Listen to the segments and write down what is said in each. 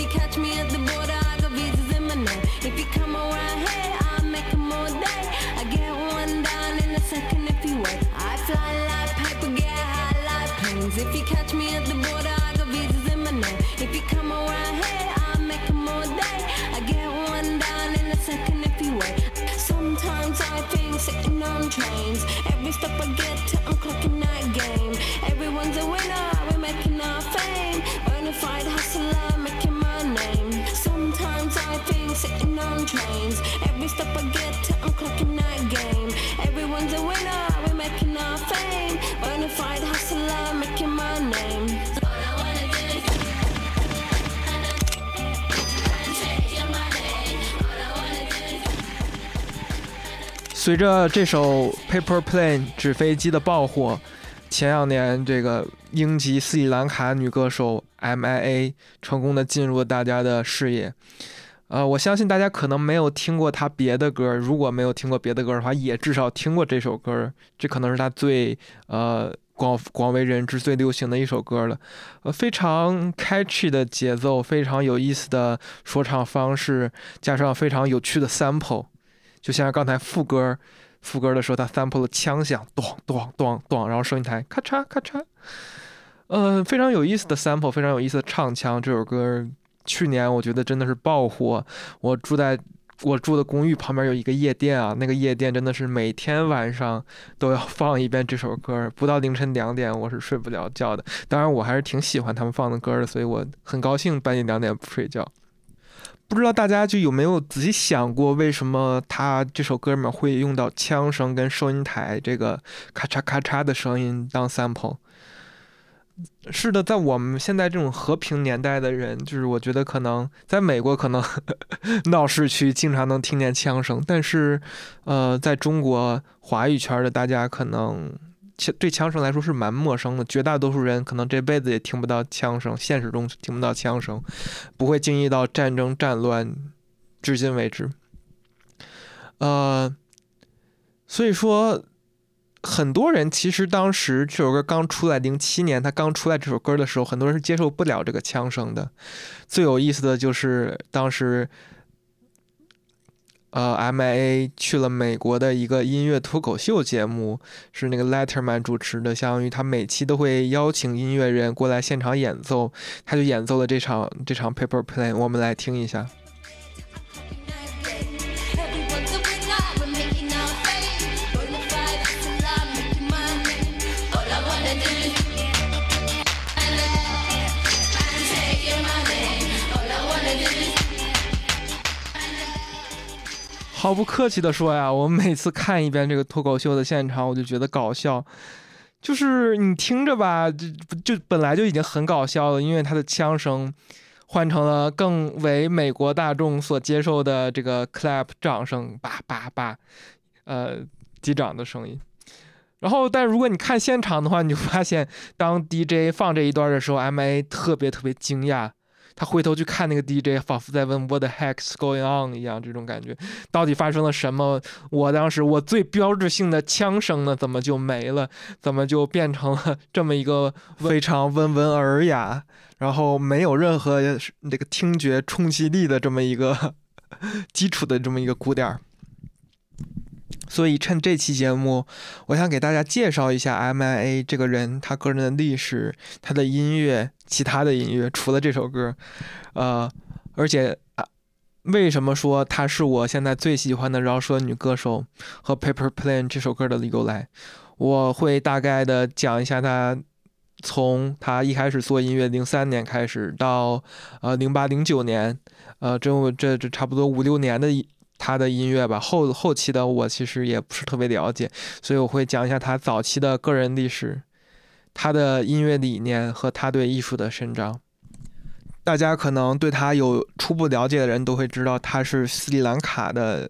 you catch me at the border, I got visas in my name. If you come around here, I'll make 'em all day. I get one down in a second if you wait. I fly like paper, get high like planes. If you catch me at the border, I got visas in my name. If you come around here, I'll make 'em all day. I get one down in a second if you wait. Sometimes I think sitting on trains. Every step I get 随着这首《Paper Plane》纸飞机的爆火，前两年这个英籍斯里兰卡女歌手 M.I.A 成功的进入了大家的视野。呃，我相信大家可能没有听过她别的歌，如果没有听过别的歌的话，也至少听过这首歌。这可能是她最呃广广为人知、最流行的一首歌了。呃，非常 catchy 的节奏，非常有意思的说唱方式，加上非常有趣的 sample。就像刚才副歌，副歌的时候，他 sample 了枪响，咚咚咚咚，然后收音台咔嚓咔嚓，呃，非常有意思的 sample，非常有意思的唱腔。这首歌去年我觉得真的是爆火。我住在我住的公寓旁边有一个夜店啊，那个夜店真的是每天晚上都要放一遍这首歌，不到凌晨两点我是睡不了觉的。当然，我还是挺喜欢他们放的歌的，所以我很高兴半夜两点不睡觉。不知道大家就有没有仔细想过，为什么他这首歌里面会用到枪声跟收音台这个咔嚓咔嚓的声音当 sample？是的，在我们现在这种和平年代的人，就是我觉得可能在美国可能 闹市区经常能听见枪声，但是呃，在中国华语圈的大家可能对枪声来说是蛮陌生的，绝大多数人可能这辈子也听不到枪声，现实中听不到枪声，不会经历到战争战乱，至今为止。呃，所以说，很多人其实当时这首歌刚出来，零七年他刚出来这首歌的时候，很多人是接受不了这个枪声的。最有意思的就是当时。呃，M.I.A 去了美国的一个音乐脱口秀节目，是那个 Letterman 主持的，相当于他每期都会邀请音乐人过来现场演奏，他就演奏了这场这场 Paper Plane，我们来听一下。毫不客气的说呀，我每次看一遍这个脱口秀的现场，我就觉得搞笑。就是你听着吧，就就本来就已经很搞笑了，因为他的枪声换成了更为美国大众所接受的这个 clap 掌声，叭叭叭，呃，击掌的声音。然后，但如果你看现场的话，你就发现，当 DJ 放这一段的时候，M.A 特别特别惊讶，他回头去看那个 DJ，仿佛在问 What the heck's going on 一样，这种感觉，到底发生了什么？我当时我最标志性的枪声呢，怎么就没了？怎么就变成了这么一个非常温文尔雅，然后没有任何那个听觉冲击力的这么一个基础的这么一个鼓点儿？所以趁这期节目，我想给大家介绍一下 M.I.A 这个人，他个人的历史，他的音乐，其他的音乐，除了这首歌，呃，而且啊，为什么说她是我现在最喜欢的饶舌女歌手和《Paper Plane》这首歌的由来？我会大概的讲一下她从她一开始做音乐，零三年开始到呃零八零九年，呃，这这这差不多五六年的一他的音乐吧，后后期的我其实也不是特别了解，所以我会讲一下他早期的个人历史，他的音乐理念和他对艺术的伸张。大家可能对他有初步了解的人都会知道，他是斯里兰卡的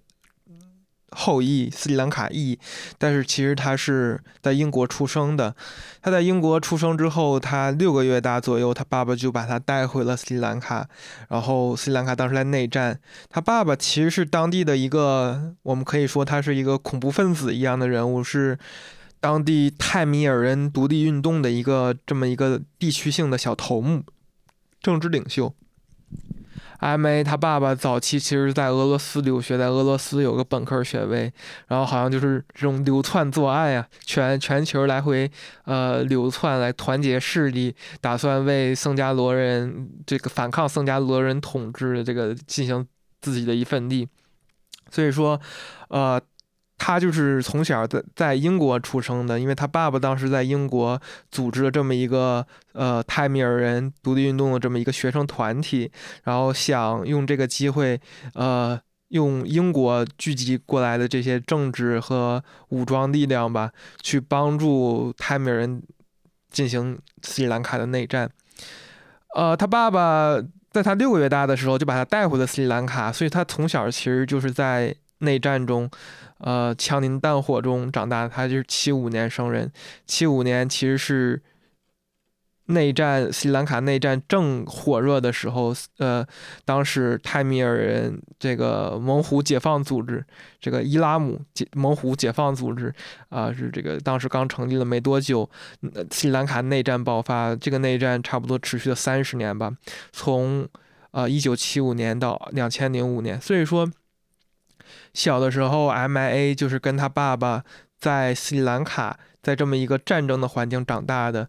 后裔，斯里兰卡裔，但是其实他是在英国出生的。他在英国出生之后，他六个月大左右，他爸爸就把他带回了斯里兰卡。然后斯里兰卡当时在内战，他爸爸其实是当地的一个，我们可以说他是一个恐怖分子一样的人物，是当地泰米尔人独立运动的一个这么一个地区性的小头目、政治领袖。M A 他爸爸早期其实在俄罗斯留学，在俄罗斯有个本科学位，然后好像就是这种流窜作案呀，全全球来回呃流窜来团结势力，打算为僧伽罗人这个反抗僧伽罗人统治这个进行自己的一份力，所以说呃。他就是从小在在英国出生的，因为他爸爸当时在英国组织了这么一个呃泰米尔人独立运动的这么一个学生团体，然后想用这个机会，呃，用英国聚集过来的这些政治和武装力量吧，去帮助泰米尔人进行斯里兰卡的内战。呃，他爸爸在他六个月大的时候就把他带回了斯里兰卡，所以他从小其实就是在内战中。呃，枪林弹火中长大，他就是七五年生人。七五年其实是内战，斯里兰卡内战正火热的时候。呃，当时泰米尔人这个猛虎解放组织，这个伊拉姆解猛虎解放组织啊，是这个当时刚成立了没多久。斯里兰卡内战爆发，这个内战差不多持续了三十年吧，从呃一九七五年到两千零五年。所以说。小的时候，M.I.A 就是跟他爸爸在斯里兰卡，在这么一个战争的环境长大的。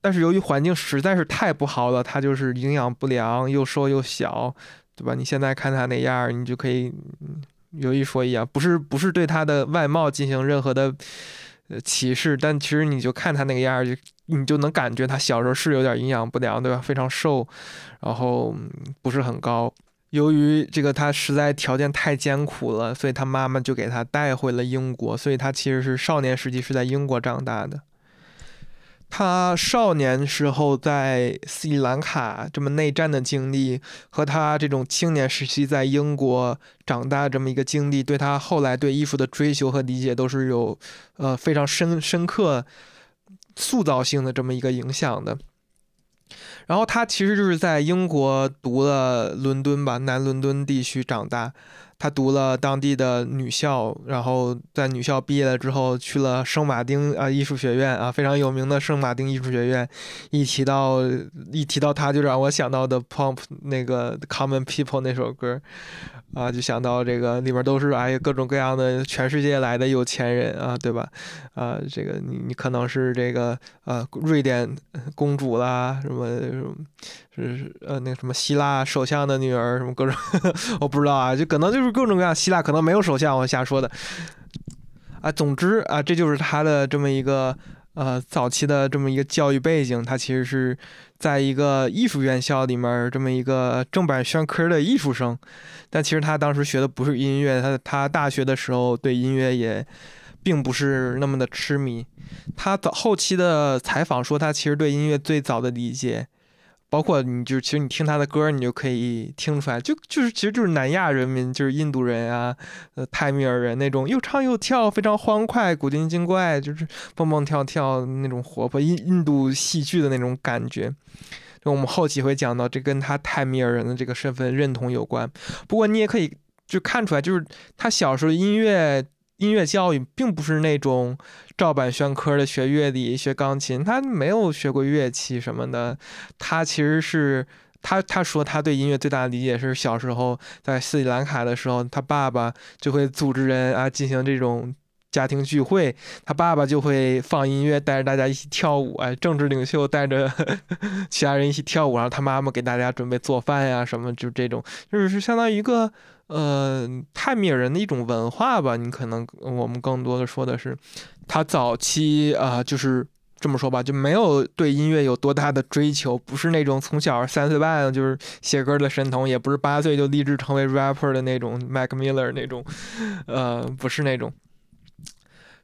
但是由于环境实在是太不好了，他就是营养不良，又瘦又小，对吧？你现在看他那样，你就可以有一说一啊，不是不是对他的外貌进行任何的呃歧视，但其实你就看他那个样儿，就你就能感觉他小时候是有点营养不良，对吧？非常瘦，然后不是很高。由于这个他实在条件太艰苦了，所以他妈妈就给他带回了英国，所以他其实是少年时期是在英国长大的。他少年时候在斯里兰卡这么内战的经历，和他这种青年时期在英国长大这么一个经历，对他后来对艺术的追求和理解都是有呃非常深深刻塑造性的这么一个影响的。然后他其实就是在英国读了伦敦吧，南伦敦地区长大。他读了当地的女校，然后在女校毕业了之后，去了圣马丁啊艺术学院啊，非常有名的圣马丁艺术学院。一提到一提到他，就让我想到的 Pump 那个 Common People 那首歌。啊，就想到这个里面都是哎各种各样的全世界来的有钱人啊，对吧？啊，这个你你可能是这个呃瑞典公主啦，什么是呃那个什么希腊首相的女儿，什么各种我不知道啊，就可能就是各种各样。希腊可能没有首相，我瞎说的。啊，总之啊，这就是他的这么一个。呃，早期的这么一个教育背景，他其实是在一个艺术院校里面这么一个正版宣科的艺术生，但其实他当时学的不是音乐，他他大学的时候对音乐也并不是那么的痴迷。他早后期的采访说，他其实对音乐最早的理解。包括你，就其实你听他的歌，你就可以听出来，就就是其实就是南亚人民，就是印度人啊，呃，泰米尔人那种又唱又跳，非常欢快，古灵精怪，就是蹦蹦跳跳那种活泼印印度戏剧的那种感觉。就我们后期会讲到，这跟他泰米尔人的这个身份认同有关。不过你也可以就看出来，就是他小时候音乐。音乐教育并不是那种照本宣科的学乐理、学钢琴，他没有学过乐器什么的。他其实是他他说他对音乐最大的理解是小时候在斯里兰卡的时候，他爸爸就会组织人啊进行这种家庭聚会，他爸爸就会放音乐带着大家一起跳舞，哎，政治领袖带着 其他人一起跳舞，然后他妈妈给大家准备做饭呀什么，就这种就是相当于一个。呃，泰米尔人的一种文化吧，你可能我们更多的说的是，他早期啊，就是这么说吧，就没有对音乐有多大的追求，不是那种从小三岁半就是写歌的神童，也不是八岁就立志成为 rapper 的那种 Mac Miller 那种，呃，不是那种。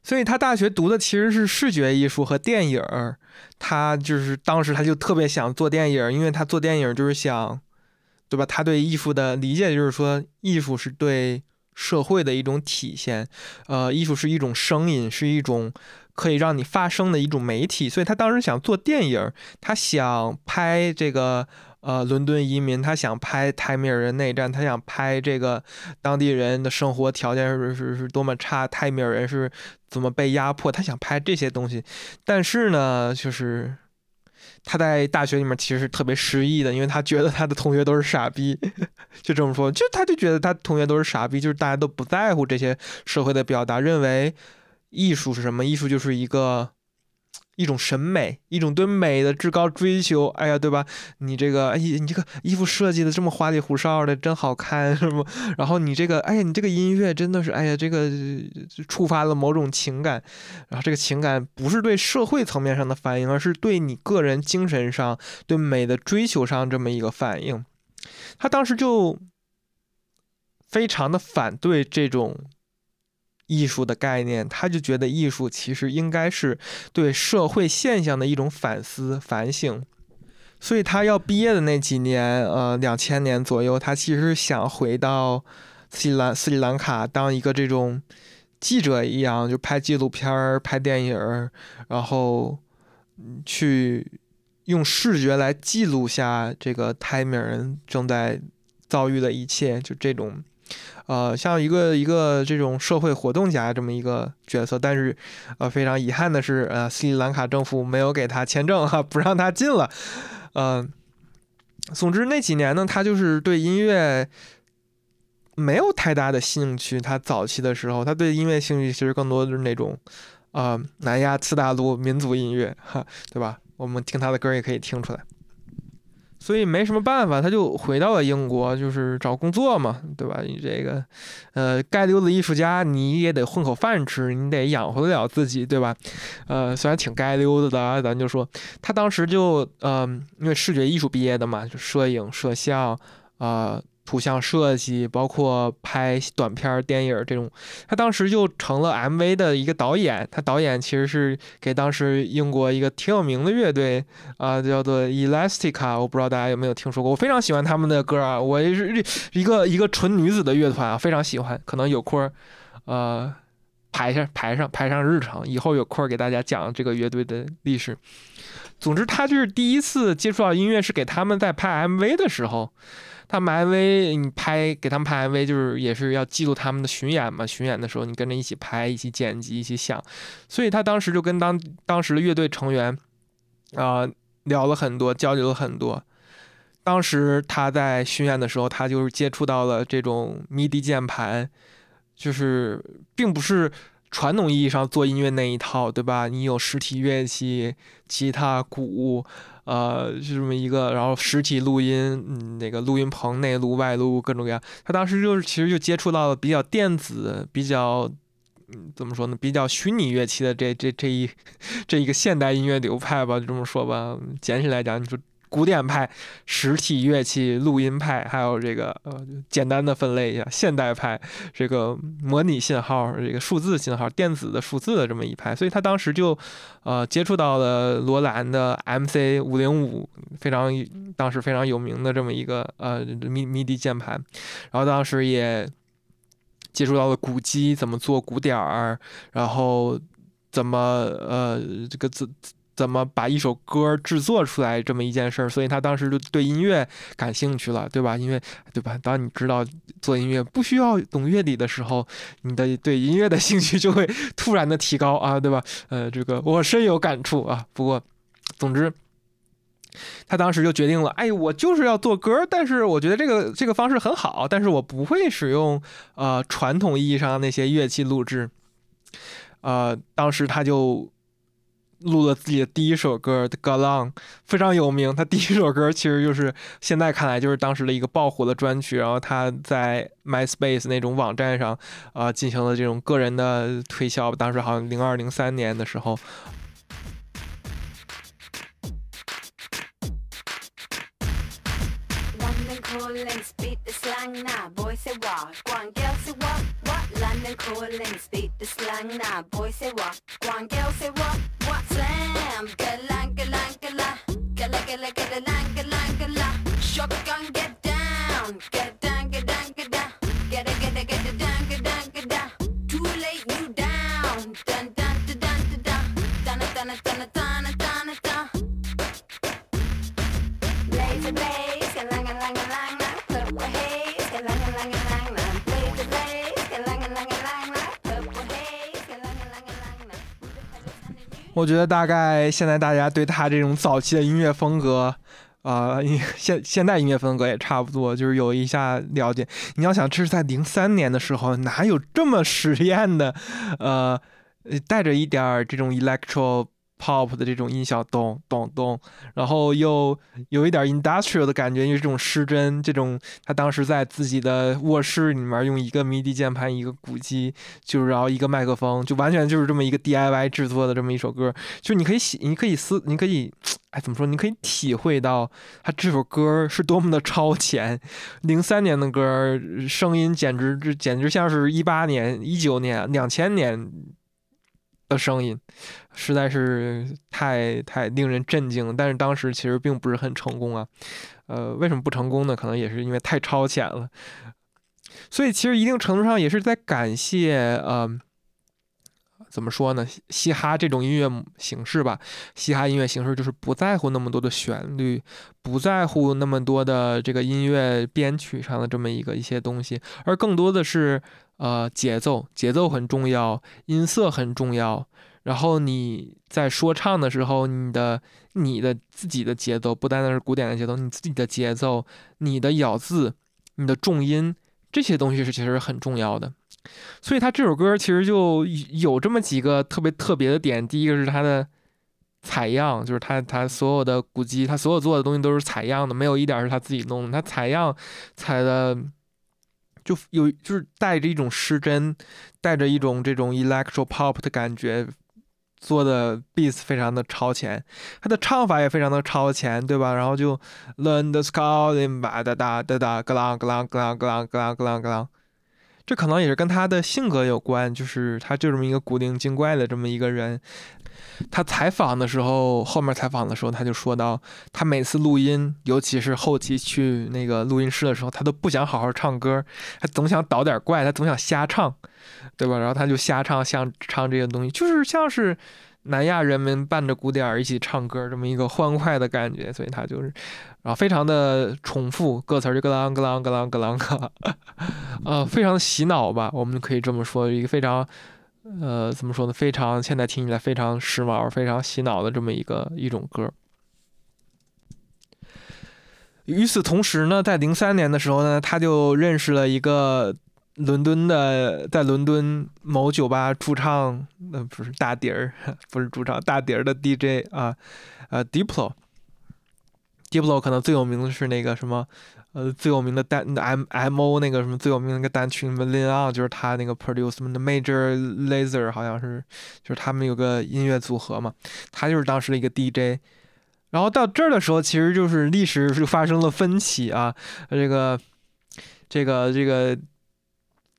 所以他大学读的其实是视觉艺术和电影，他就是当时他就特别想做电影，因为他做电影就是想。对吧？他对艺术的理解就是说，艺术是对社会的一种体现，呃，艺术是一种声音，是一种可以让你发声的一种媒体。所以他当时想做电影，他想拍这个呃伦敦移民，他想拍泰米尔人内战，他想拍这个当地人的生活条件是是是多么差，泰米尔人是怎么被压迫，他想拍这些东西。但是呢，就是。他在大学里面其实特别失意的，因为他觉得他的同学都是傻逼。就这么说，就他就觉得他同学都是傻逼，就是大家都不在乎这些社会的表达，认为艺术是什么？艺术就是一个。一种审美，一种对美的至高追求。哎呀，对吧？你这个，哎，你这个衣服设计的这么花里胡哨的，真好看，是不？然后你这个，哎呀，你这个音乐真的是，哎呀，这个触发了某种情感。然后这个情感不是对社会层面上的反应，而是对你个人精神上对美的追求上这么一个反应。他当时就非常的反对这种。艺术的概念，他就觉得艺术其实应该是对社会现象的一种反思、反省。所以他要毕业的那几年，呃，两千年左右，他其实想回到斯里兰斯里兰卡当一个这种记者一样，就拍纪录片、拍电影，然后去用视觉来记录下这个泰米尔人正在遭遇的一切，就这种。呃，像一个一个这种社会活动家这么一个角色，但是，呃，非常遗憾的是，呃，斯里兰卡政府没有给他签证哈，不让他进了。嗯，总之那几年呢，他就是对音乐没有太大的兴趣。他早期的时候，他对音乐兴趣其实更多的是那种，呃，南亚次大陆民族音乐哈，对吧？我们听他的歌也可以听出来。所以没什么办法，他就回到了英国，就是找工作嘛，对吧？你这个，呃，该溜子艺术家，你也得混口饭吃，你得养活得了自己，对吧？呃，虽然挺该溜子的，咱就说他当时就，嗯，因为视觉艺术毕业的嘛，就摄影、摄像，啊。图像设计，包括拍短片、电影这种，他当时就成了 MV 的一个导演。他导演其实是给当时英国一个挺有名的乐队啊，叫做 Elastica。我不知道大家有没有听说过，我非常喜欢他们的歌啊。我也是一个一个纯女子的乐团啊，非常喜欢。可能有空儿，呃，排上排上排上日程，以后有空儿给大家讲这个乐队的历史。总之，他就是第一次接触到音乐是给他们在拍 MV 的时候。他们 MV，你拍给他们拍 MV，就是也是要记录他们的巡演嘛。巡演的时候，你跟着一起拍，一起剪辑，一起想。所以他当时就跟当当时的乐队成员啊聊了很多，交流了很多。当时他在巡演的时候，他就是接触到了这种 MIDI 键盘，就是并不是传统意义上做音乐那一套，对吧？你有实体乐器，吉他、鼓。呃，就这么一个，然后实体录音，嗯，那个录音棚内录、外录各种各样。他当时就是其实就接触到了比较电子、比较，嗯，怎么说呢？比较虚拟乐器的这这这一 这一个现代音乐流派吧，就这么说吧。简体来讲，你说。古典派、实体乐器、录音派，还有这个呃简单的分类一下，现代派这个模拟信号、这个数字信号、电子的数字的这么一派，所以他当时就呃接触到了罗兰的 MC 五零五，非常当时非常有名的这么一个呃迷迷笛键盘，然后当时也接触到了鼓机怎么做鼓点儿，然后怎么呃这个字。怎么把一首歌制作出来这么一件事儿，所以他当时就对音乐感兴趣了，对吧？因为对吧？当你知道做音乐不需要懂乐理的时候，你的对音乐的兴趣就会 突然的提高啊，对吧？呃，这个我深有感触啊。不过，总之，他当时就决定了，哎，我就是要做歌，但是我觉得这个这个方式很好，但是我不会使用呃传统意义上的那些乐器录制。呃，当时他就。录了自己的第一首歌《The Long》，非常有名。他第一首歌其实就是现在看来就是当时的一个爆火的专曲。然后他在 MySpace 那种网站上啊进行了这种个人的推销。当时好像零二零三年的时候。Shotgun get 我觉得大概现在大家对他这种早期的音乐风格，啊，现现代音乐风格也差不多，就是有一下了解。你要想，这是在零三年的时候，哪有这么实验的？呃，带着一点这种 electro。Pop 的这种音效，咚咚咚，然后又有一点 industrial 的感觉，因为这种失真，这种他当时在自己的卧室里面用一个 MIDI 键盘，一个鼓机，就是然后一个麦克风，就完全就是这么一个 DIY 制作的这么一首歌，就你可以写，你可以思，你可以，哎，怎么说？你可以体会到他这首歌是多么的超前。零三年的歌，声音简直这简直像是一八年、一九年、两千年。的声音实在是太太令人震惊，但是当时其实并不是很成功啊。呃，为什么不成功呢？可能也是因为太超前了。所以其实一定程度上也是在感谢呃，怎么说呢？嘻哈这种音乐形式吧。嘻哈音乐形式就是不在乎那么多的旋律，不在乎那么多的这个音乐编曲上的这么一个一些东西，而更多的是。呃，节奏节奏很重要，音色很重要。然后你在说唱的时候，你的你的自己的节奏不单单是古典的节奏，你自己的节奏、你的咬字、你的重音这些东西是其实很重要的。所以他这首歌其实就有这么几个特别特别的点。第一个是他的采样，就是他他所有的鼓机，他所有做的东西都是采样的，没有一点是他自己弄的。他采样采的。就有就是带着一种失真，带着一种这种 electro pop 的感觉，做的 beats 非常的超前，他的唱法也非常的超前，对吧？然后就 learn the scouting 吧哒哒哒哒咯啷咯啷咯啷咯啷咯啷咯啷咯啷。这可能也是跟他的性格有关，就是他就这么一个古灵精怪的这么一个人。他采访的时候，后面采访的时候，他就说到，他每次录音，尤其是后期去那个录音室的时候，他都不想好好唱歌，他总想捣点怪，他总想瞎唱，对吧？然后他就瞎唱，像唱这些东西，就是像是南亚人们伴着鼓点一起唱歌这么一个欢快的感觉，所以他就是，然后非常的重复歌词，就咯啷咯啷咯啷咯啷咯，呃，非常的洗脑吧，我们可以这么说，一个非常。呃，怎么说呢？非常现在听起来非常时髦、非常洗脑的这么一个一种歌。与此同时呢，在零三年的时候呢，他就认识了一个伦敦的，在伦敦某酒吧驻唱，那不是大碟儿，不是驻唱大碟儿的 DJ 啊，呃，Diplo，Diplo 可能最有名的是那个什么。呃，最有名的单 M M O 那个什么最有名的那个单曲什么《Lean On》，就是他那个 produce 的 Major Lazer，好像是，就是他们有个音乐组合嘛，他就是当时的一个 DJ。然后到这儿的时候，其实就是历史是发生了分歧啊，这个这个这个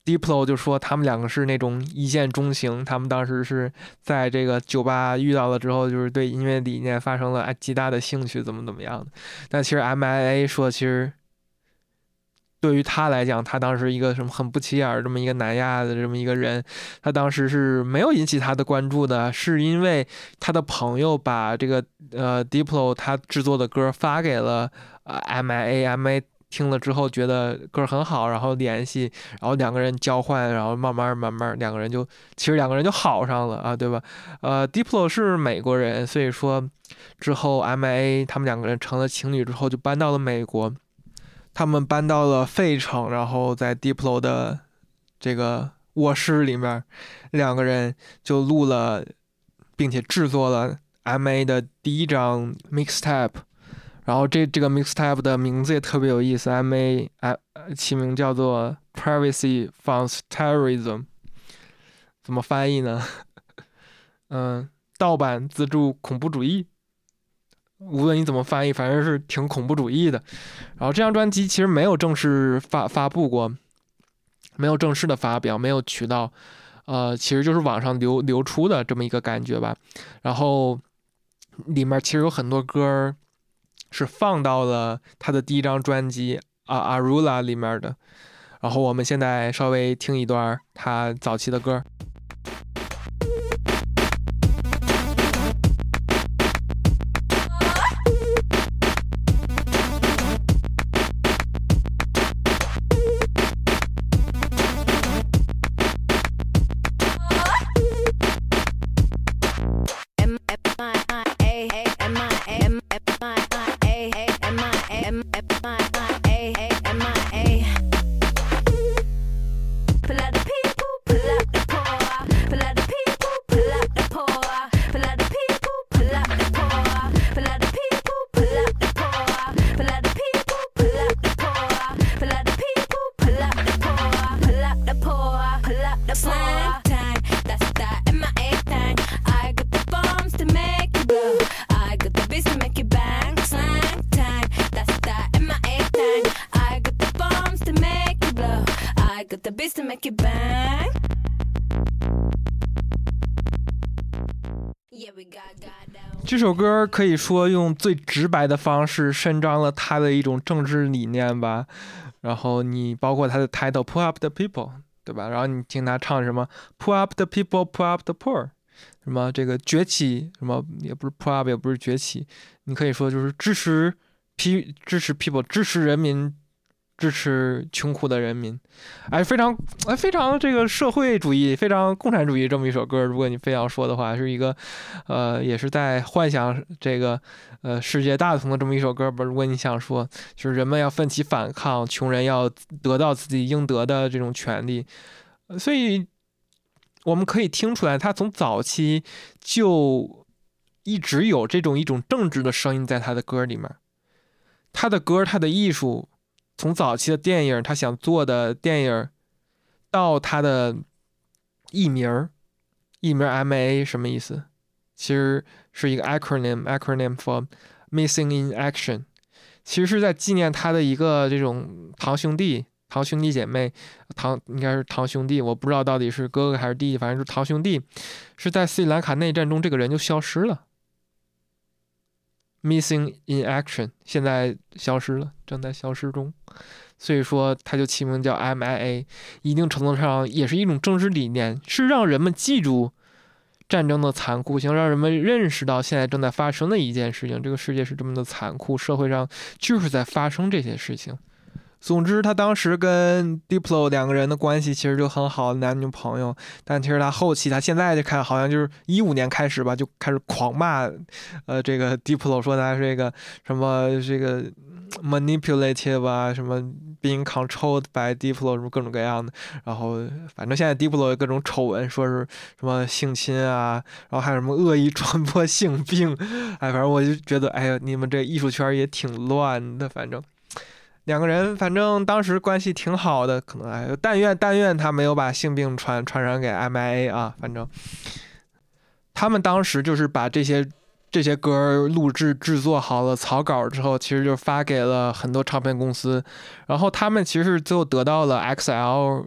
Diplo 就说他们两个是那种一见钟情，他们当时是在这个酒吧遇到了之后，就是对音乐理念发生了极大的兴趣，怎么怎么样的。但其实 MIA 说，其实。对于他来讲，他当时一个什么很不起眼儿这么一个南亚的这么一个人，他当时是没有引起他的关注的，是因为他的朋友把这个呃 Diplo 他制作的歌发给了呃 MIA，MIA 听了之后觉得歌很好，然后联系，然后两个人交换，然后慢慢慢慢两个人就其实两个人就好上了啊，对吧？呃，Diplo 是美国人，所以说之后 MIA 他们两个人成了情侣之后就搬到了美国。他们搬到了费城，然后在 Diplo 的这个卧室里面，两个人就录了，并且制作了 MA 的第一张 mixtape。然后这这个 mixtape 的名字也特别有意思，MA 哎起名叫做 Privacy Funds Terrorism，怎么翻译呢？嗯，盗版资助恐怖主义。无论你怎么翻译，反正是挺恐怖主义的。然后这张专辑其实没有正式发发布过，没有正式的发表，没有渠道，呃，其实就是网上流流出的这么一个感觉吧。然后里面其实有很多歌是放到了他的第一张专辑《啊阿鲁拉》里面的。然后我们现在稍微听一段他早期的歌。可以说用最直白的方式伸张了他的一种政治理念吧。然后你包括他的 title “Pull Up the People”，对吧？然后你听他唱什么 “Pull Up the People, Pull Up the Poor”，什么这个崛起，什么也不是 pull up，也不是崛起，你可以说就是支持 p 支持 people，支持人民。支持穷苦的人民，哎，非常哎，非常这个社会主义，非常共产主义这么一首歌。如果你非要说的话，是一个，呃，也是在幻想这个，呃，世界大同的这么一首歌吧。如果你想说，就是人们要奋起反抗，穷人要得到自己应得的这种权利，所以我们可以听出来，他从早期就一直有这种一种政治的声音在他的歌里面，他的歌，他的艺术。从早期的电影，他想做的电影，到他的艺名儿，艺名 M A 什么意思？其实是一个 acronym，acronym for Missing in Action。其实是在纪念他的一个这种堂兄弟、堂兄弟姐妹，堂应该是堂兄弟，我不知道到底是哥哥还是弟弟，反正是堂兄弟，是在斯里兰卡内战中，这个人就消失了。Missing in action，现在消失了，正在消失中，所以说它就起名叫 MIA，一定程度上也是一种政治理念，是让人们记住战争的残酷性，让人们认识到现在正在发生的一件事情，这个世界是这么的残酷，社会上就是在发生这些事情。总之，他当时跟 Diplo 两个人的关系其实就很好，男女朋友。但其实他后期，他现在就看，好像就是一五年开始吧，就开始狂骂，呃，这个 Diplo 说他是一个什么这个 manipulative 啊，什么 being controlled by Diplo 什么各种各样的。然后反正现在 Diplo 各种丑闻，说是什么性侵啊，然后还有什么恶意传播性病。哎，反正我就觉得，哎呀，你们这艺术圈也挺乱的，反正。两个人反正当时关系挺好的，可能哎，但愿但愿他没有把性病传传染给 MIA 啊。反正他们当时就是把这些这些歌录制制作好了草稿之后，其实就发给了很多唱片公司，然后他们其实最后得到了 XL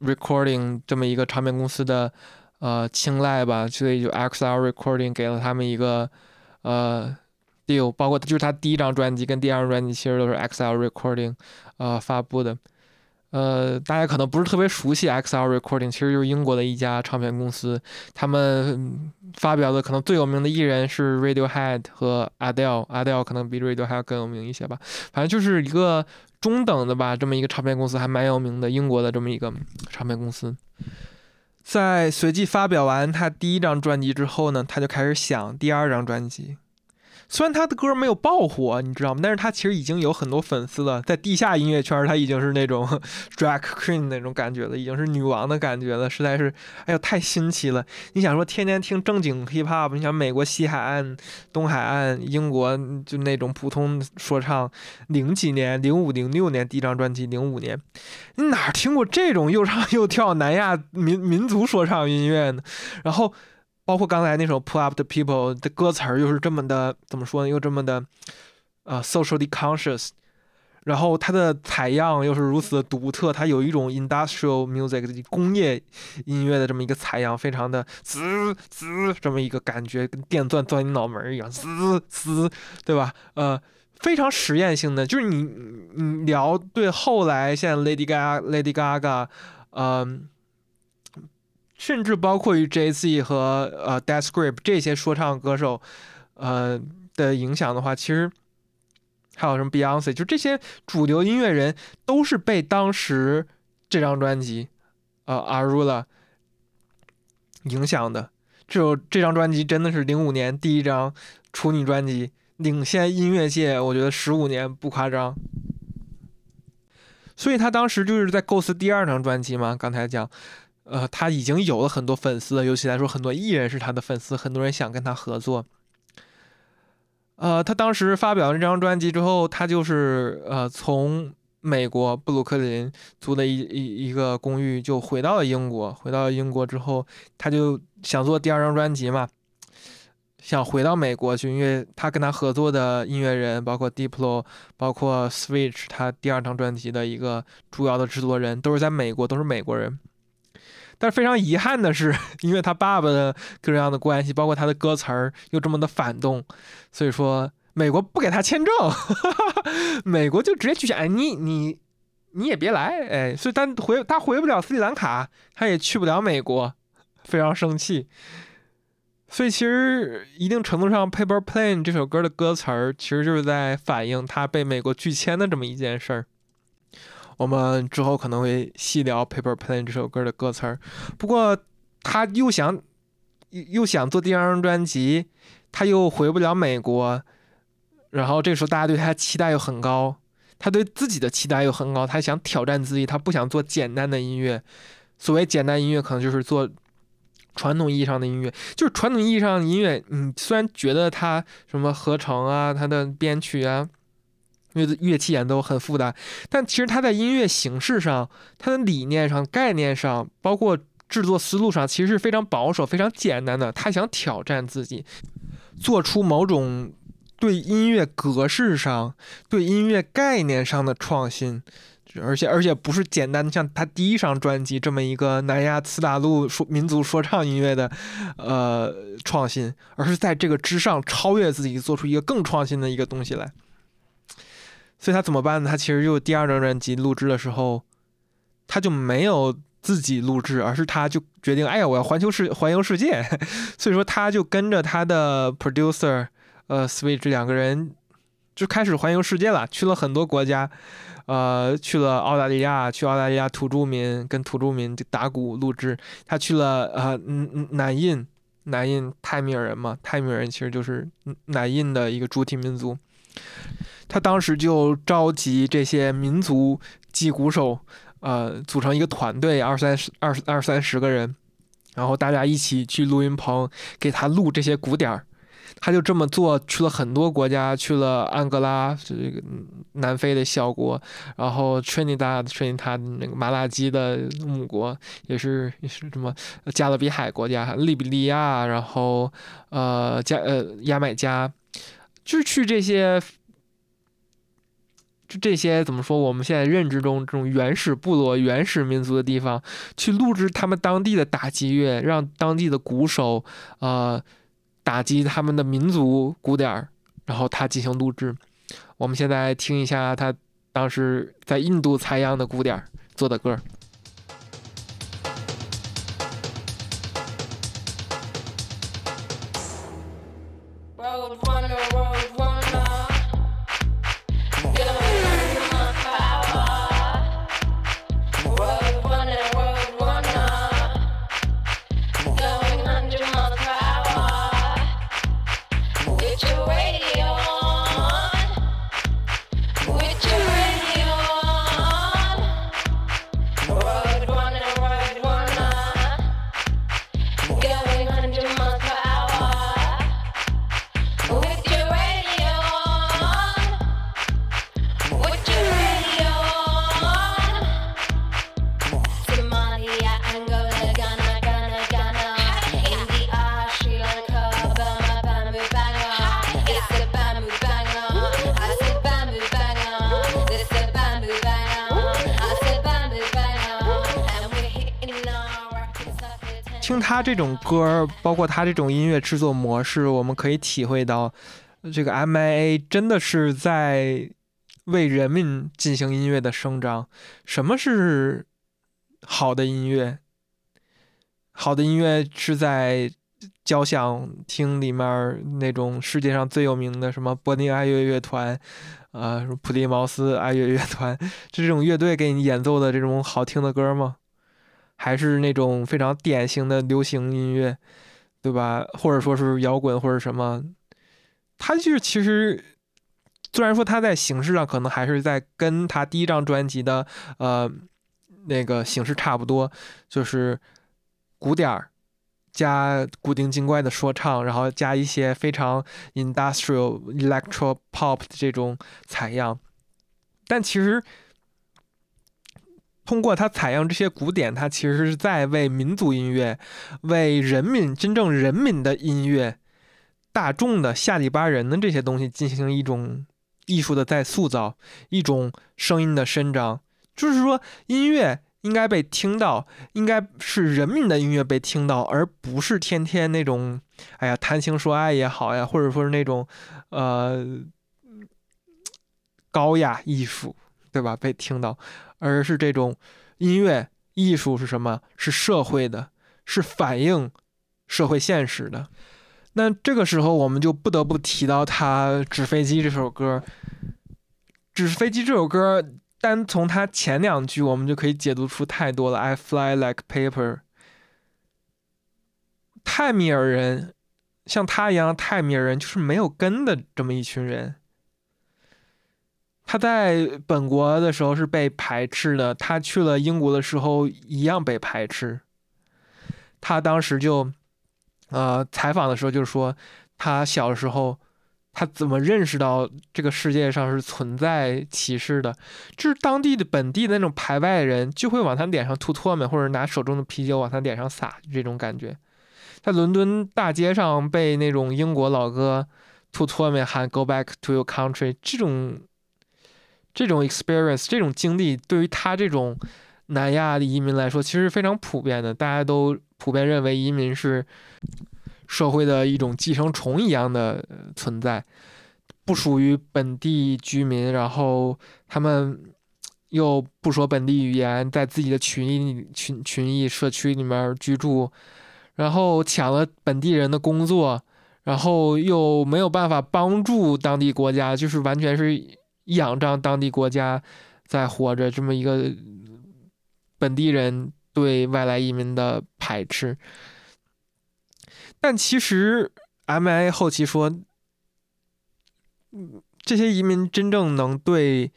Recording 这么一个唱片公司的呃青睐吧，所以就 XL Recording 给了他们一个呃。deal，包括就是他第一张专辑跟第二张专辑其实都是 XL Recording，呃发布的，呃大家可能不是特别熟悉 XL Recording，其实就是英国的一家唱片公司，他们发表的可能最有名的艺人是 Radiohead 和 Adele，Adele 可能比 Radiohead 更有名一些吧，反正就是一个中等的吧，这么一个唱片公司还蛮有名的，英国的这么一个唱片公司，在随即发表完他第一张专辑之后呢，他就开始想第二张专辑。虽然他的歌没有爆火，你知道吗？但是他其实已经有很多粉丝了，在地下音乐圈，他已经是那种 drag queen 那种感觉了，已经是女王的感觉了，实在是，哎呦，太新奇了！你想说天天听正经 hip hop，你想美国西海岸、东海岸、英国就那种普通说唱，零几年、零五、零六年第一张专辑，零五年，你哪听过这种又唱又跳南亚民民族说唱音乐呢？然后。包括刚才那首《Pull Up the People》的歌词儿又是这么的，怎么说呢？又这么的，呃，socially conscious。然后它的采样又是如此的独特，它有一种 industrial music 工业音乐的这么一个采样，非常的滋滋这么一个感觉，跟电钻钻你脑门一样，滋滋，对吧？呃，非常实验性的，就是你你聊对后来像 Lady Gaga、Lady Gaga，嗯。甚至包括于 J Z 和呃 Death Grip 这些说唱歌手，呃的影响的话，其实还有什么 Beyonce，就这些主流音乐人都是被当时这张专辑呃 Arula 影响的。这这张专辑真的是零五年第一张处女专辑，领先音乐界，我觉得十五年不夸张。所以他当时就是在构思第二张专辑嘛，刚才讲。呃，他已经有了很多粉丝了，尤其来说，很多艺人是他的粉丝，很多人想跟他合作。呃，他当时发表这张专辑之后，他就是呃从美国布鲁克林租的一一一个公寓，就回到了英国。回到英国之后，他就想做第二张专辑嘛，想回到美国去，因为他跟他合作的音乐人，包括 Diplo，包括 Switch，他第二张专辑的一个主要的制作人，都是在美国，都是美国人。但是非常遗憾的是，因为他爸爸的各种各样的关系，包括他的歌词儿又这么的反动，所以说美国不给他签证，哈哈哈美国就直接拒绝，哎，你你你也别来，哎，所以他回他回不了斯里兰卡，他也去不了美国，非常生气。所以其实一定程度上，《Paper Plane》这首歌的歌词儿其实就是在反映他被美国拒签的这么一件事儿。我们之后可能会细聊《Paper Plane》这首歌的歌词儿。不过他又想又想做第二张专辑，他又回不了美国，然后这时候大家对他期待又很高，他对自己的期待又很高，他想挑战自己，他不想做简单的音乐。所谓简单音乐，可能就是做。传统意义上的音乐，就是传统意义上的音乐。你虽然觉得它什么合成啊，它的编曲啊，乐乐器演奏很复杂，但其实它在音乐形式上、它的理念上、概念上，包括制作思路上，其实是非常保守、非常简单的。他想挑战自己，做出某种对音乐格式上、对音乐概念上的创新。而且而且不是简单的像他第一张专辑这么一个南亚次大陆说民族说唱音乐的，呃创新，而是在这个之上超越自己，做出一个更创新的一个东西来。所以他怎么办呢？他其实就第二张专辑录制的时候，他就没有自己录制，而是他就决定，哎呀，我要环球世环游世界。所以说他就跟着他的 producer，呃，Switch 两个人就开始环游世界了，去了很多国家。呃，去了澳大利亚，去澳大利亚土著民跟土著民打鼓录制。他去了呃，嗯南印，南印泰米尔人嘛，泰米尔人其实就是南印的一个主体民族。他当时就召集这些民族击鼓手，呃，组成一个团队，二三十、二二三十个人，然后大家一起去录音棚给他录这些鼓点儿。他就这么做，去了很多国家，去了安哥拉，这个南非的小国，然后 Trinidad、t r i n i d a 那个马拉基的母国，也是也是什么加勒比海国家，利比利亚，然后呃加呃牙买加，就去这些，就这些怎么说？我们现在认知中这种原始部落、原始民族的地方，去录制他们当地的打击乐，让当地的鼓手，呃。打击他们的民族鼓点儿，然后他进行录制。我们现在听一下他当时在印度采样的鼓点儿做的歌。歌，包括他这种音乐制作模式，我们可以体会到，这个 MIA 真的是在为人民进行音乐的生长。什么是好的音乐？好的音乐是在交响厅里面那种世界上最有名的什么柏林爱乐乐团，呃，普利茅斯爱乐乐团，这种乐队给你演奏的这种好听的歌吗？还是那种非常典型的流行音乐，对吧？或者说是摇滚或者什么，他就是其实虽然说他在形式上可能还是在跟他第一张专辑的呃那个形式差不多，就是鼓点儿加古灵精怪的说唱，然后加一些非常 industrial electro pop 的这种采样，但其实。通过他采样这些古典，他其实是在为民族音乐、为人民真正人民的音乐大众的下里巴人的这些东西进行一种艺术的再塑造，一种声音的伸张，就是说音乐应该被听到，应该是人民的音乐被听到，而不是天天那种，哎呀谈情说爱也好呀，或者说是那种，呃，高雅艺术，对吧？被听到，而是这种音乐艺术是什么？是社会的，是反映社会现实的。那这个时候，我们就不得不提到他《纸飞机》这首歌。《纸飞机》这首歌，单从它前两句，我们就可以解读出太多了。I fly like paper。泰米尔人，像他一样泰米尔人，就是没有根的这么一群人。他在本国的时候是被排斥的，他去了英国的时候一样被排斥。他当时就。呃，采访的时候就说，他小时候他怎么认识到这个世界上是存在歧视的？就是当地的本地的那种排外人就会往他脸上吐唾沫，或者拿手中的啤酒往他脸上洒，这种感觉。在伦敦大街上被那种英国老哥吐唾沫喊 “Go back to your country”，这种这种 experience，这种经历，对于他这种南亚的移民来说，其实非常普遍的。大家都普遍认为移民是。社会的一种寄生虫一样的存在，不属于本地居民，然后他们又不说本地语言，在自己的群群群裔社区里面居住，然后抢了本地人的工作，然后又没有办法帮助当地国家，就是完全是仰仗当地国家在活着，这么一个本地人对外来移民的排斥。但其实，M.I.A 后期说，这些移民真正能对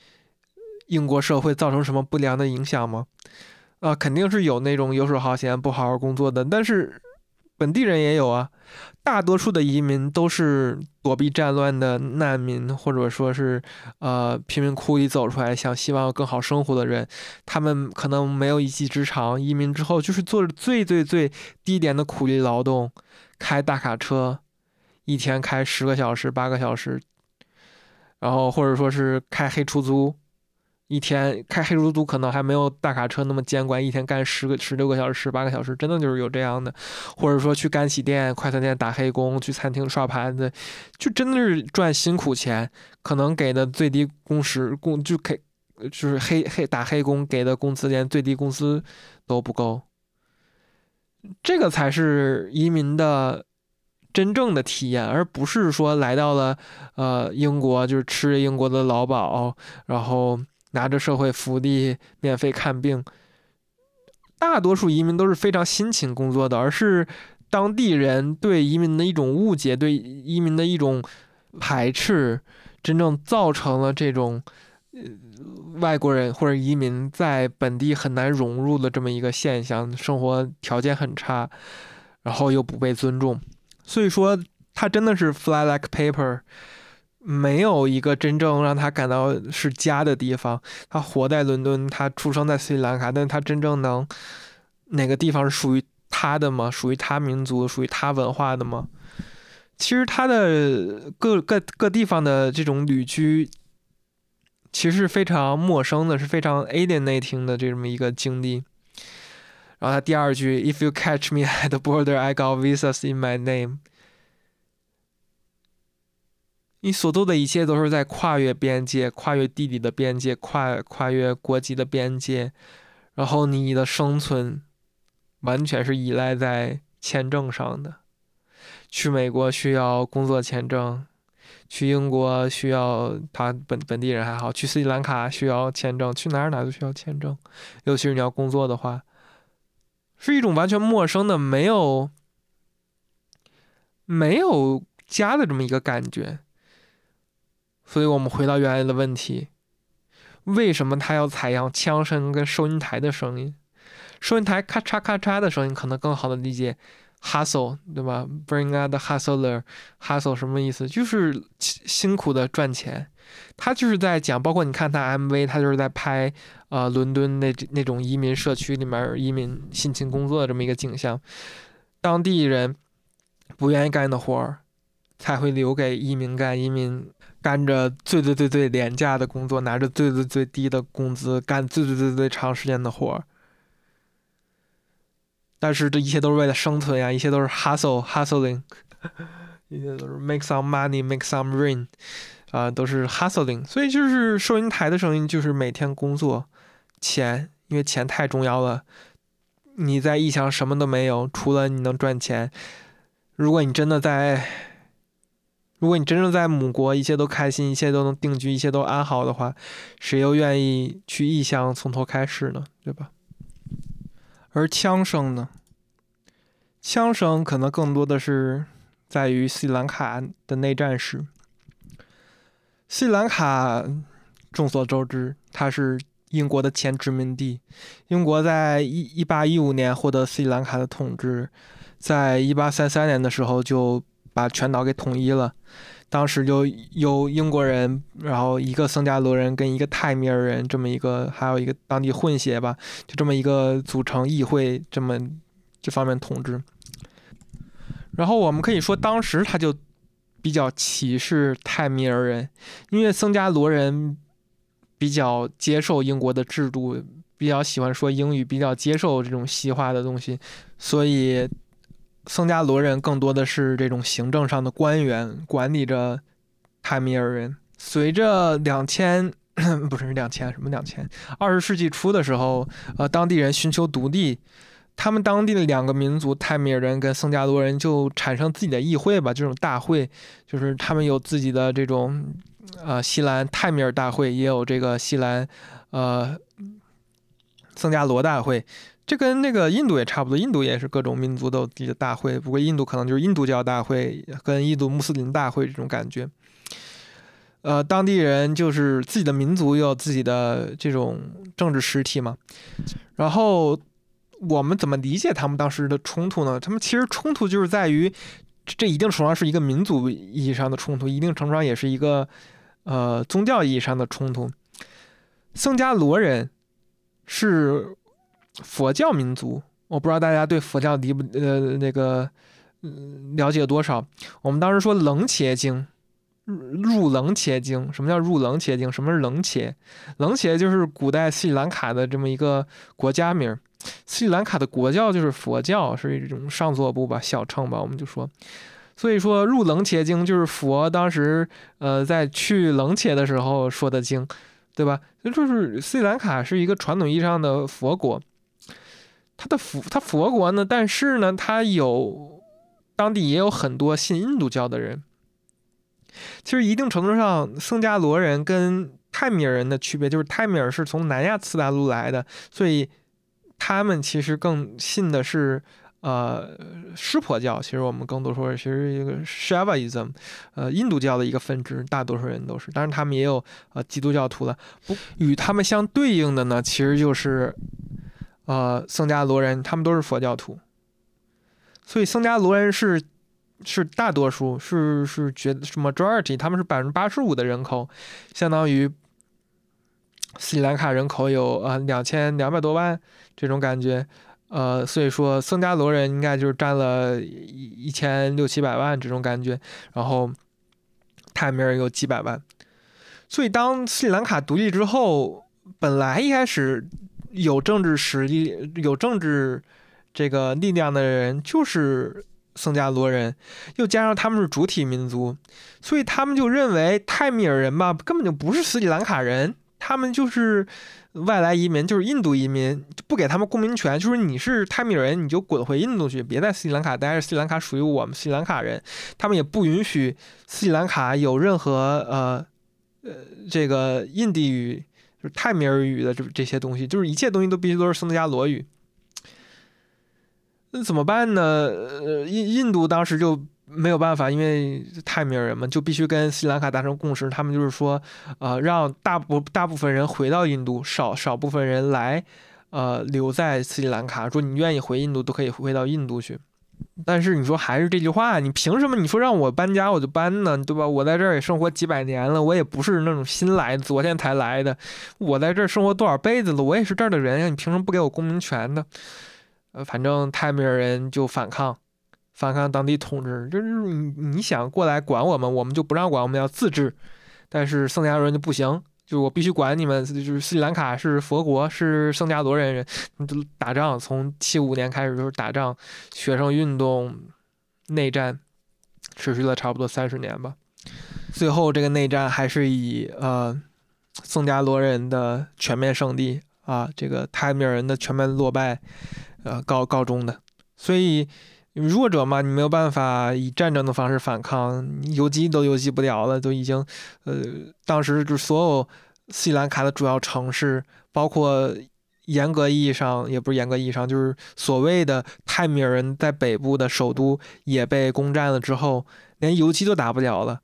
英国社会造成什么不良的影响吗？啊，肯定是有那种游手好闲、不好好工作的，但是本地人也有啊。大多数的移民都是躲避战乱的难民，或者说是呃贫民窟里走出来，想希望更好生活的人。他们可能没有一技之长，移民之后就是做着最最最低廉的苦力劳动。开大卡车，一天开十个小时、八个小时，然后或者说是开黑出租，一天开黑出租可能还没有大卡车那么监管，一天干十个、十六个小时、十八个小时，真的就是有这样的，或者说去干洗店、快餐店打黑工，去餐厅刷盘子，就真的是赚辛苦钱，可能给的最低工时工就给就是黑黑打黑工给的工资连最低工资都不够。这个才是移民的真正的体验，而不是说来到了呃英国就是吃英国的劳保，然后拿着社会福利免费看病。大多数移民都是非常辛勤工作的，而是当地人对移民的一种误解，对移民的一种排斥，真正造成了这种。外国人或者移民在本地很难融入的这么一个现象，生活条件很差，然后又不被尊重，所以说他真的是 fly like paper，没有一个真正让他感到是家的地方。他活在伦敦，他出生在斯里兰卡，但他真正能哪个地方是属于他的吗？属于他民族、属于他文化的吗？其实他的各各各地方的这种旅居。其实是非常陌生的，是非常 alienating 的这么一个经历。然后他第二句，If you catch me at the border, I got visas in my name。你所做的一切都是在跨越边界，跨越地理的边界，跨跨越国籍的边界。然后你的生存完全是依赖在签证上的。去美国需要工作签证。去英国需要他本本地人还好，去斯里兰卡需要签证，去哪儿哪都需要签证，尤其是你要工作的话，是一种完全陌生的、没有没有家的这么一个感觉。所以我们回到原来的问题：为什么他要采样枪声跟收音台的声音？收音台咔嚓咔嚓的声音可能更好的理解。Hustle，对吧？Bring out the hustler，hustle 什么意思？就是辛苦的赚钱。他就是在讲，包括你看他 MV，他就是在拍呃伦敦那那种移民社区里面移民辛勤工作的这么一个景象。当地人不愿意干的活儿，才会留给移民干。移民干着最最最最廉价的工作，拿着最最最低的工资，干最最最最长时间的活儿。但是这一切都是为了生存呀，一切都是 hustle hustling，一切都是 make some money make some rain，啊、都是 hustling。所以就是收银台的声音，就是每天工作，钱，因为钱太重要了。你在异乡什么都没有，除了你能赚钱。如果你真的在，如果你真正在母国，一切都开心，一切都能定居，一切都安好的话，谁又愿意去异乡从头开始呢？对吧？而枪声呢？枪声可能更多的是在于斯里兰卡的内战时。斯里兰卡众所周知，它是英国的前殖民地。英国在一一八一五年获得斯里兰卡的统治，在一八三三年的时候就把全岛给统一了。当时就由英国人，然后一个僧伽罗人跟一个泰米尔人这么一个，还有一个当地混血吧，就这么一个组成议会，这么这方面统治。然后我们可以说，当时他就比较歧视泰米尔人，因为僧伽罗人比较接受英国的制度，比较喜欢说英语，比较接受这种西化的东西，所以僧伽罗人更多的是这种行政上的官员，管理着泰米尔人。随着两千 不是两千什么两千二十世纪初的时候，呃，当地人寻求独立，他们当地的两个民族泰米尔人跟僧伽罗人就产生自己的议会吧，这种大会，就是他们有自己的这种呃西兰泰米尔大会，也有这个西兰呃僧伽罗大会。这跟那个印度也差不多，印度也是各种民族都自己的大会，不过印度可能就是印度教大会跟印度穆斯林大会这种感觉。呃，当地人就是自己的民族有自己的这种政治实体嘛，然后我们怎么理解他们当时的冲突呢？他们其实冲突就是在于，这一定程度上是一个民族意义上的冲突，一定程度上也是一个呃宗教意义上的冲突。僧伽罗人是佛教民族，我不知道大家对佛教理不呃那个嗯了解多少。我们当时说冷且经。入冷且经，什么叫入冷且经？什么是冷且？冷且就是古代斯里兰卡的这么一个国家名儿。斯里兰卡的国教就是佛教，是一种上座部吧，小乘吧，我们就说。所以说入冷且经就是佛当时呃在去冷且的时候说的经，对吧？就是斯里兰卡是一个传统意义上的佛国，它的佛它佛国呢，但是呢，它有当地也有很多信印度教的人。其实一定程度上，僧伽罗人跟泰米尔人的区别就是，泰米尔是从南亚次大陆来的，所以他们其实更信的是呃湿婆教。其实我们更多说，其实一个 Shaivism，呃印度教的一个分支，大多数人都是。当然，他们也有呃基督教徒了。不，与他们相对应的呢，其实就是呃僧伽罗人，他们都是佛教徒。所以僧伽罗人是。是大多数，是是觉得是 majority，他们是百分之八十五的人口，相当于斯里兰卡人口有呃两千两百多万这种感觉，呃，所以说僧伽罗人应该就是占了一一千六七百万这种感觉，然后泰米尔有几百万，所以当斯里兰卡独立之后，本来一开始有政治实力、有政治这个力量的人就是。僧伽罗人，又加上他们是主体民族，所以他们就认为泰米尔人吧根本就不是斯里兰卡人，他们就是外来移民，就是印度移民，就不给他们公民权，就是你是泰米尔人，你就滚回印度去，别在斯里兰卡待着，斯里兰卡属于我们斯里兰卡人，他们也不允许斯里兰卡有任何呃呃这个印地语，就是泰米尔语的这这些东西，就是一切东西都必须都是僧伽罗语。那怎么办呢？呃，印印度当时就没有办法，因为泰米尔人嘛，就必须跟斯里兰卡达成共识。他们就是说，呃，让大部大部分人回到印度，少少部分人来，呃，留在斯里兰卡。说你愿意回印度，都可以回到印度去。但是你说还是这句话，你凭什么你说让我搬家我就搬呢？对吧？我在这儿也生活几百年了，我也不是那种新来的，昨天才来的。我在这儿生活多少辈子了，我也是这儿的人呀。你凭什么不给我公民权呢？呃，反正泰米尔人就反抗，反抗当地统治，就是你你想过来管我们，我们就不让管，我们要自治。但是圣加罗人就不行，就是我必须管你们。就是斯里兰卡是佛国，是圣加罗人人，就打仗，从七五年开始就是打仗，学生运动、内战，持续了差不多三十年吧。最后这个内战还是以呃圣加罗人的全面胜利啊，这个泰米尔人的全面落败，呃告告终的。所以弱者嘛，你没有办法以战争的方式反抗，游击都游击不了了，都已经呃当时就所有斯里兰卡的主要城市，包括严格意义上也不是严格意义上，就是所谓的泰米尔人在北部的首都也被攻占了之后，连游击都打不了了。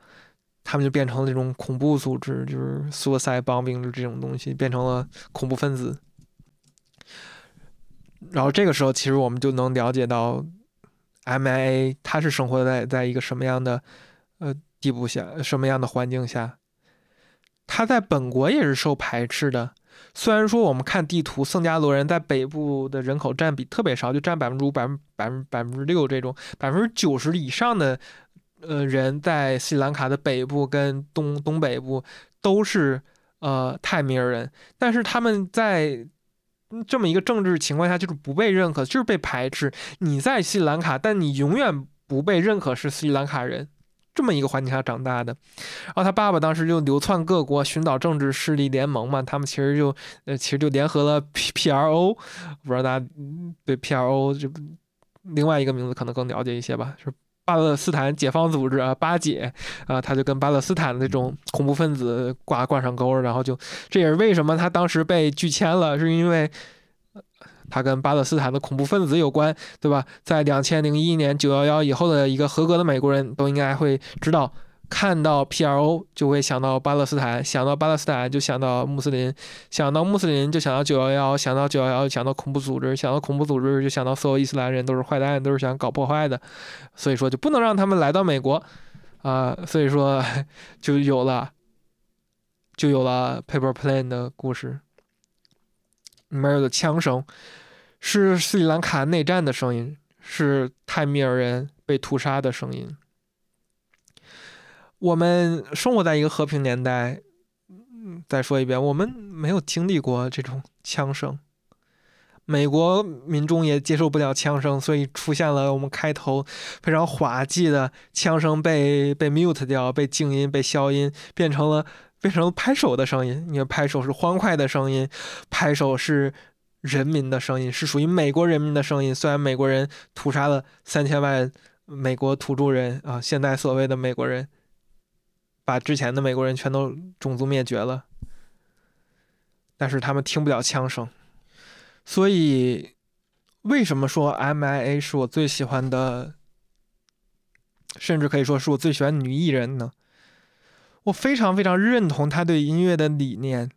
他们就变成了这种恐怖组织，就是 suicide bombing 就这种东西，变成了恐怖分子。然后这个时候，其实我们就能了解到，MIA 它是生活在在一个什么样的呃地步下，什么样的环境下。他在本国也是受排斥的。虽然说我们看地图，圣加罗人在北部的人口占比特别少，就占百分之五、百分百分百分之六这种，百分之九十以上的。呃，人在斯里兰卡的北部跟东东北部都是呃泰米尔人，但是他们在这么一个政治情况下，就是不被认可，就是被排斥。你在斯里兰卡，但你永远不被认可是斯里兰卡人，这么一个环境下长大的。然后他爸爸当时就流窜各国，寻找政治势力联盟嘛，他们其实就呃其实就联合了 P P R O，不知道大家对 P R O 就另外一个名字可能更了解一些吧，是。巴勒斯坦解放组织啊，巴解啊，他就跟巴勒斯坦那种恐怖分子挂挂上钩然后就这也是为什么他当时被拒签了，是因为他跟巴勒斯坦的恐怖分子有关，对吧？在两千零一年九幺幺以后的一个合格的美国人都应该会知道。看到 PRO 就会想到巴勒斯坦，想到巴勒斯坦就想到穆斯林，想到穆斯林就想到九幺幺，想到九幺幺想到恐怖组织，想到恐怖组织就想到所有伊斯兰人都是坏蛋，都是想搞破坏的，所以说就不能让他们来到美国啊，所以说 就有了就有了 Paper Plane 的故事，里面有的枪声是斯里兰卡内战的声音，是泰米尔人被屠杀的声音。我们生活在一个和平年代，再说一遍，我们没有经历过这种枪声。美国民众也接受不了枪声，所以出现了我们开头非常滑稽的枪声被被 mute 掉、被静音、被消音，变成了变成了拍手的声音。因为拍手是欢快的声音，拍手是人民的声音，是属于美国人民的声音。虽然美国人屠杀了三千万美国土著人啊，现在所谓的美国人。把之前的美国人全都种族灭绝了，但是他们听不了枪声，所以为什么说 MIA 是我最喜欢的，甚至可以说是我最喜欢女艺人呢？我非常非常认同他对音乐的理念。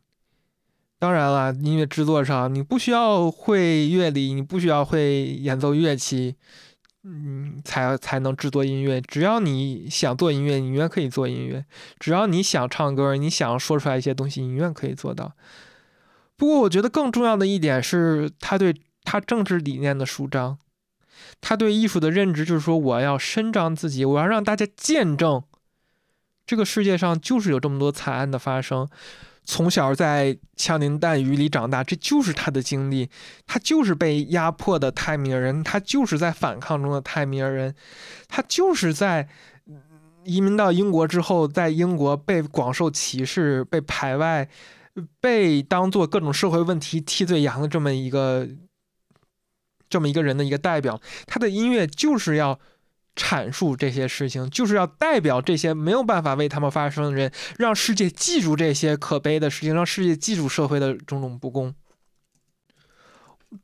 当然了，音乐制作上你不需要会乐理，你不需要会演奏乐器。嗯，才才能制作音乐。只要你想做音乐，你永远可以做音乐；只要你想唱歌，你想说出来一些东西，你永远可以做到。不过，我觉得更重要的一点是他对他政治理念的舒张，他对艺术的认知，就是说我要伸张自己，我要让大家见证这个世界上就是有这么多惨案的发生。从小在枪林弹雨里长大，这就是他的经历。他就是被压迫的泰米尔人，他就是在反抗中的泰米尔人，他就是在移民到英国之后，在英国被广受歧视、被排外、被当做各种社会问题替罪羊的这么一个这么一个人的一个代表。他的音乐就是要。阐述这些事情，就是要代表这些没有办法为他们发声的人，让世界记住这些可悲的事情，让世界记住社会的种种不公。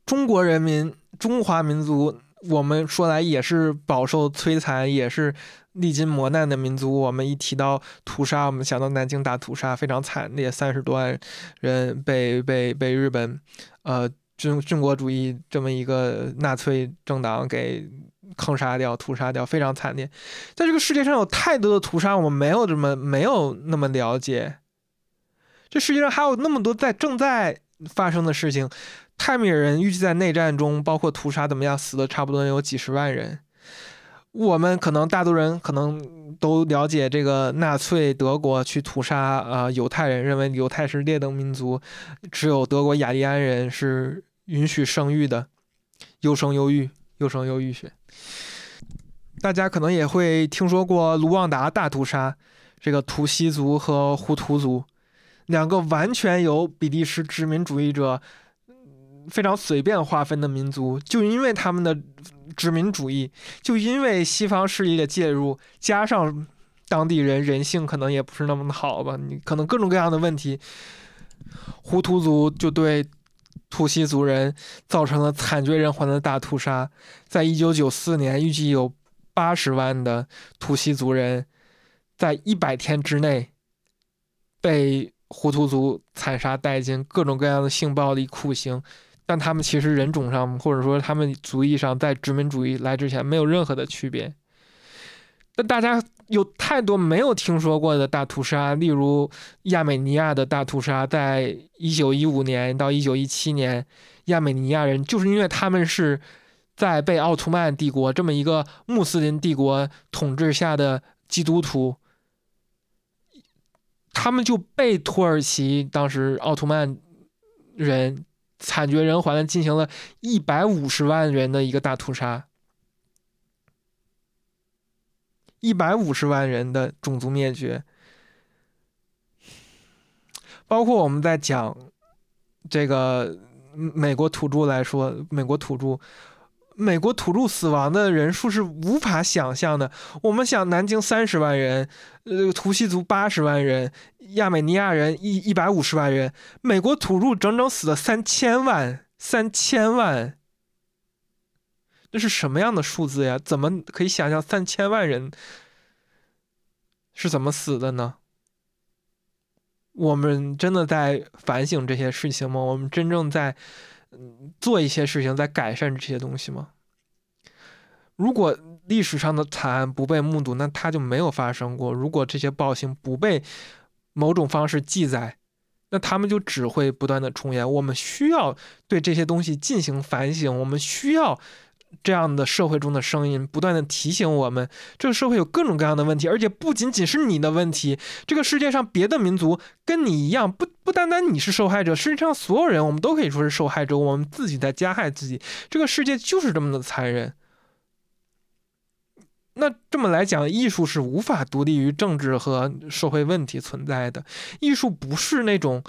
中国人民，中华民族，我们说来也是饱受摧残，也是历经磨难的民族。我们一提到屠杀，我们想到南京大屠杀，非常惨烈，三十多万人被被被日本，呃，军军国主义这么一个纳粹政党给。坑杀掉、屠杀掉，非常惨烈。在这个世界上有太多的屠杀，我们没有这么没有那么了解。这世界上还有那么多在正在发生的事情。泰米尔人预计在内战中，包括屠杀怎么样，死的差不多有几十万人。我们可能大多人可能都了解这个纳粹德国去屠杀呃犹太人，认为犹太是劣等民族，只有德国雅利安人是允许生育的，优生优育，优生优育学。大家可能也会听说过卢旺达大屠杀，这个图西族和胡图族两个完全由比利时殖民主义者非常随便划分的民族，就因为他们的。殖民主义就因为西方势力的介入，加上当地人人性可能也不是那么的好吧，你可能各种各样的问题，胡图族就对图西族人造成了惨绝人寰的大屠杀。在一九九四年，预计有八十万的图西族人在一百天之内被胡图族惨杀殆尽，各种各样的性暴力酷刑。但他们其实人种上，或者说他们族裔上，在殖民主义来之前没有任何的区别。但大家有太多没有听说过的大屠杀，例如亚美尼亚的大屠杀，在一九一五年到一九一七年，亚美尼亚人就是因为他们是在被奥图曼帝国这么一个穆斯林帝国统治下的基督徒，他们就被土耳其当时奥图曼人。惨绝人寰的进行了一百五十万人的一个大屠杀，一百五十万人的种族灭绝，包括我们在讲这个美国土著来说，美国土著。美国土著死亡的人数是无法想象的。我们想，南京三十万人，呃，图西族八十万人，亚美尼亚人一一百五十万人，美国土著整整死了三千万，三千万，这是什么样的数字呀？怎么可以想象三千万人是怎么死的呢？我们真的在反省这些事情吗？我们真正在？做一些事情在改善这些东西吗？如果历史上的惨案不被目睹，那它就没有发生过。如果这些暴行不被某种方式记载，那他们就只会不断的重演。我们需要对这些东西进行反省，我们需要。这样的社会中的声音，不断的提醒我们，这个社会有各种各样的问题，而且不仅仅是你的问题。这个世界上别的民族跟你一样，不不单单你是受害者，世界上所有人，我们都可以说是受害者。我们自己在加害自己，这个世界就是这么的残忍。那这么来讲，艺术是无法独立于政治和社会问题存在的。艺术不是那种。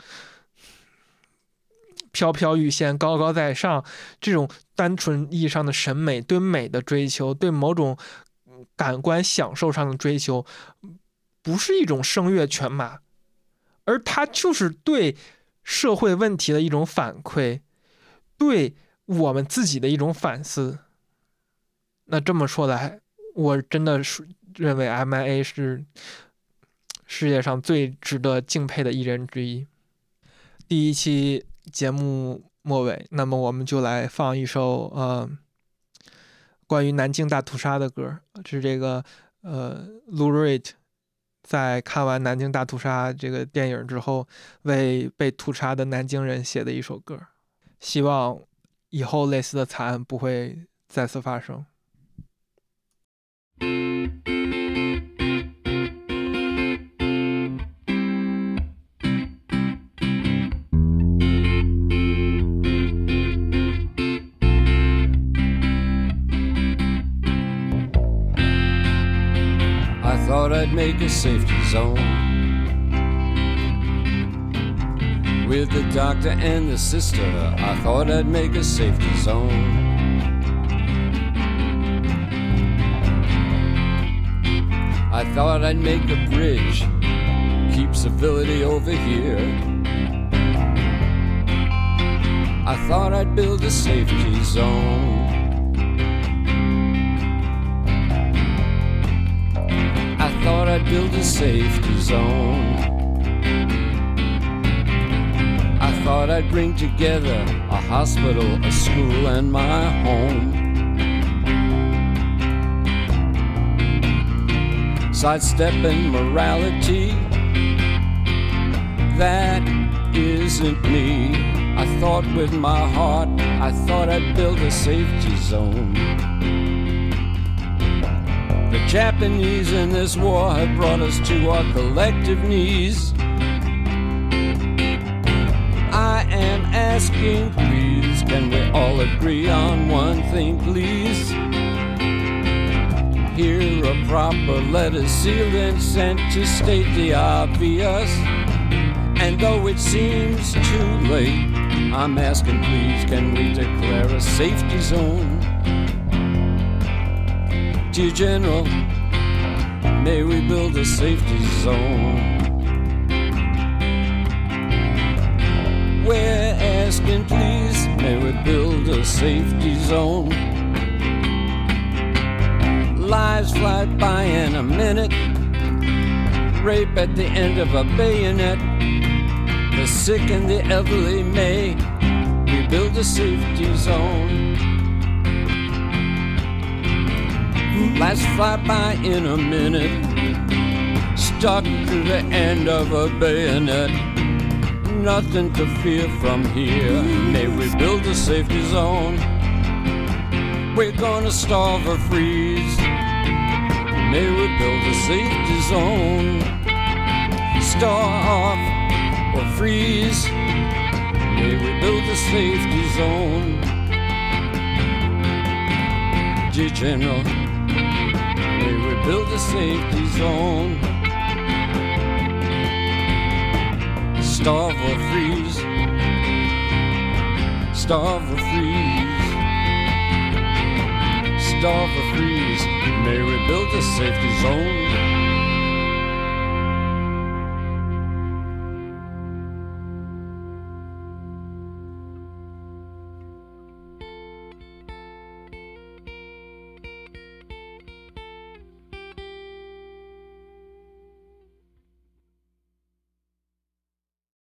飘飘欲仙，高高在上，这种单纯意义上的审美，对美的追求，对某种感官享受上的追求，不是一种声乐犬马，而它就是对社会问题的一种反馈，对我们自己的一种反思。那这么说来，我真的是认为 M.I.A 是世界上最值得敬佩的艺人之一。第一期。节目末尾，那么我们就来放一首呃关于南京大屠杀的歌，是这个呃 Lou Reed 在看完南京大屠杀这个电影之后，为被屠杀的南京人写的一首歌，希望以后类似的惨案不会再次发生。Thought I'd make a safety zone with the doctor and the sister. I thought I'd make a safety zone. I thought I'd make a bridge, keep civility over here. I thought I'd build a safety zone. I'd build a safety zone. I thought I'd bring together a hospital, a school, and my home. Sidestepping morality, that isn't me. I thought with my heart, I thought I'd build a safety zone. Japanese in this war have brought us to our collective knees. I am asking, please, can we all agree on one thing, please? Here a proper letter sealed and sent to state the obvious. And though it seems too late, I'm asking, please, can we declare a safety zone? General, may we build a safety zone? We're asking, please, may we build a safety zone? Lives fly by in a minute, rape at the end of a bayonet. The sick and the elderly may we build a safety zone. Lives fly by in a minute, stuck to the end of a bayonet nothing to fear from here. May we build a safety zone? We're gonna starve or freeze. May we build a safety zone? Starve or freeze. May we build a safety zone? Dear General, build a safety zone? starve or freeze. Starve or freeze. Starve or freeze. May we build a safety zone?